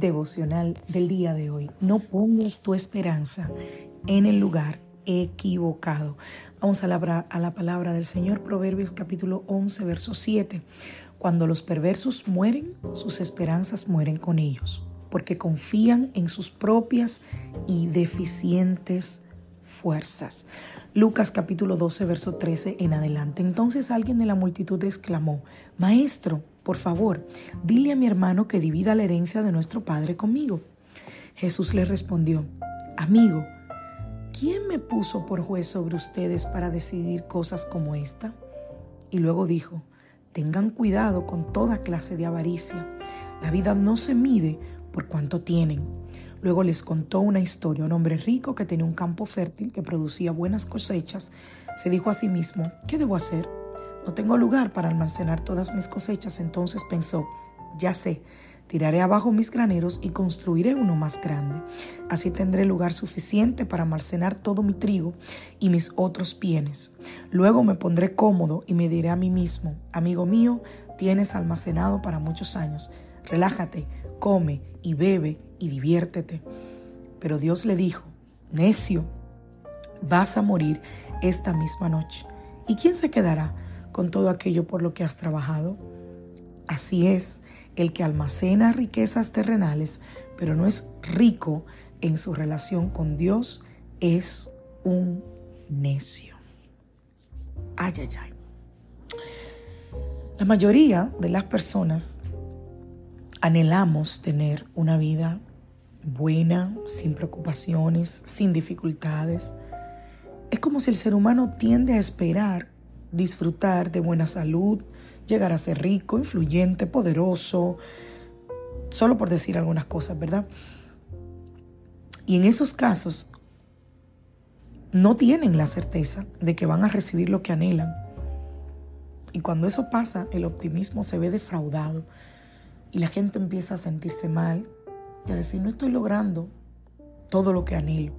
Devocional del día de hoy. No pongas tu esperanza en el lugar equivocado. Vamos a la, a la palabra del Señor, Proverbios capítulo 11, verso 7. Cuando los perversos mueren, sus esperanzas mueren con ellos, porque confían en sus propias y deficientes fuerzas. Lucas capítulo 12, verso 13 en adelante. Entonces alguien de la multitud exclamó, Maestro, por favor, dile a mi hermano que divida la herencia de nuestro Padre conmigo. Jesús le respondió, Amigo, ¿quién me puso por juez sobre ustedes para decidir cosas como esta? Y luego dijo, Tengan cuidado con toda clase de avaricia. La vida no se mide por cuánto tienen. Luego les contó una historia. Un hombre rico que tenía un campo fértil que producía buenas cosechas se dijo a sí mismo, ¿qué debo hacer? No tengo lugar para almacenar todas mis cosechas, entonces pensó, ya sé, tiraré abajo mis graneros y construiré uno más grande. Así tendré lugar suficiente para almacenar todo mi trigo y mis otros bienes. Luego me pondré cómodo y me diré a mí mismo, amigo mío, tienes almacenado para muchos años. Relájate, come y bebe y diviértete. Pero Dios le dijo, necio, vas a morir esta misma noche. ¿Y quién se quedará? Con todo aquello por lo que has trabajado. Así es, el que almacena riquezas terrenales, pero no es rico en su relación con Dios, es un necio. Ay, ay, ay. La mayoría de las personas anhelamos tener una vida buena, sin preocupaciones, sin dificultades. Es como si el ser humano tiende a esperar disfrutar de buena salud, llegar a ser rico, influyente, poderoso, solo por decir algunas cosas, ¿verdad? Y en esos casos no tienen la certeza de que van a recibir lo que anhelan. Y cuando eso pasa, el optimismo se ve defraudado y la gente empieza a sentirse mal y a decir, no estoy logrando todo lo que anhelo.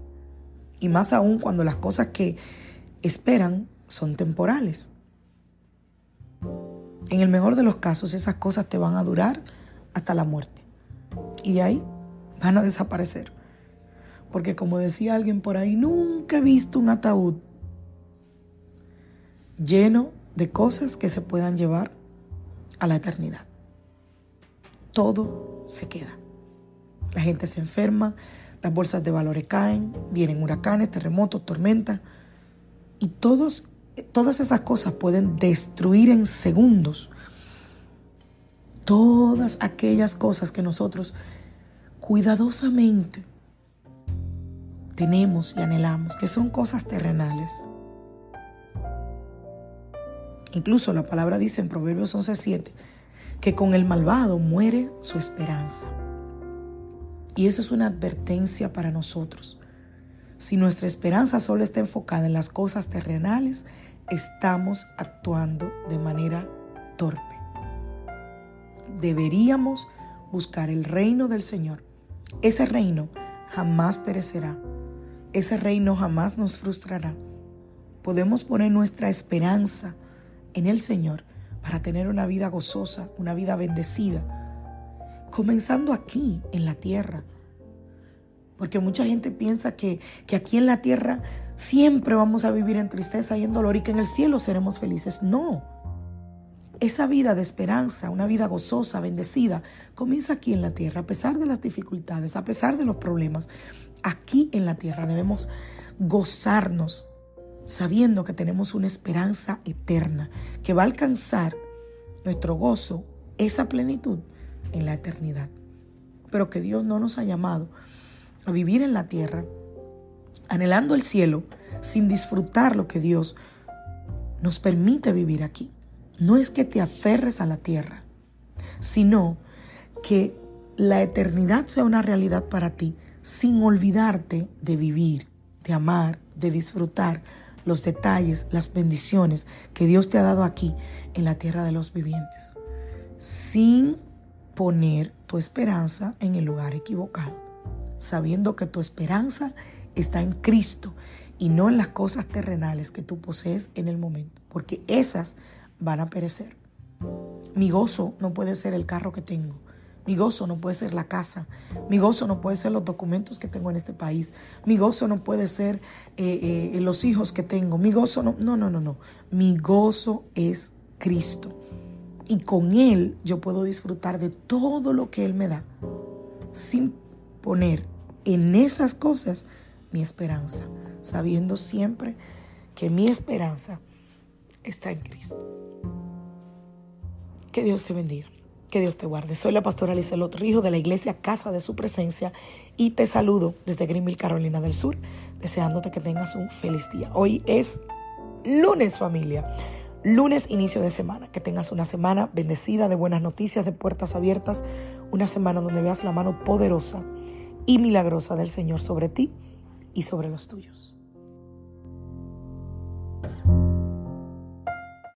Y más aún cuando las cosas que esperan son temporales. En el mejor de los casos, esas cosas te van a durar hasta la muerte. Y de ahí van a desaparecer. Porque como decía alguien por ahí, nunca he visto un ataúd lleno de cosas que se puedan llevar a la eternidad. Todo se queda. La gente se enferma, las bolsas de valores caen, vienen huracanes, terremotos, tormentas, y todos todas esas cosas pueden destruir en segundos todas aquellas cosas que nosotros cuidadosamente tenemos y anhelamos, que son cosas terrenales. Incluso la palabra dice en Proverbios 11:7 que con el malvado muere su esperanza. Y eso es una advertencia para nosotros. Si nuestra esperanza solo está enfocada en las cosas terrenales, estamos actuando de manera torpe. Deberíamos buscar el reino del Señor. Ese reino jamás perecerá. Ese reino jamás nos frustrará. Podemos poner nuestra esperanza en el Señor para tener una vida gozosa, una vida bendecida, comenzando aquí en la tierra porque mucha gente piensa que, que aquí en la tierra siempre vamos a vivir en tristeza y en dolor y que en el cielo seremos felices. No. Esa vida de esperanza, una vida gozosa, bendecida, comienza aquí en la tierra, a pesar de las dificultades, a pesar de los problemas. Aquí en la tierra debemos gozarnos sabiendo que tenemos una esperanza eterna que va a alcanzar nuestro gozo, esa plenitud en la eternidad. Pero que Dios no nos ha llamado a vivir en la tierra, anhelando el cielo, sin disfrutar lo que Dios nos permite vivir aquí. No es que te aferres a la tierra, sino que la eternidad sea una realidad para ti sin olvidarte de vivir, de amar, de disfrutar los detalles, las bendiciones que Dios te ha dado aquí en la tierra de los vivientes, sin poner tu esperanza en el lugar equivocado, sabiendo que tu esperanza está en Cristo y no en las cosas terrenales que tú posees en el momento, porque esas van a perecer. Mi gozo no puede ser el carro que tengo, mi gozo no puede ser la casa. Mi gozo no puede ser los documentos que tengo en este país. Mi gozo no puede ser eh, eh, los hijos que tengo. Mi gozo no, no, no, no, no. Mi gozo es Cristo. Y con Él yo puedo disfrutar de todo lo que Él me da sin poner en esas cosas mi esperanza, sabiendo siempre que mi esperanza está en Cristo. Que Dios te bendiga. Que Dios te guarde. Soy la pastora Lizelot Rijo de la iglesia Casa de Su Presencia y te saludo desde Greenville, Carolina del Sur, deseándote que tengas un feliz día. Hoy es lunes, familia. Lunes, inicio de semana. Que tengas una semana bendecida de buenas noticias, de puertas abiertas. Una semana donde veas la mano poderosa y milagrosa del Señor sobre ti y sobre los tuyos.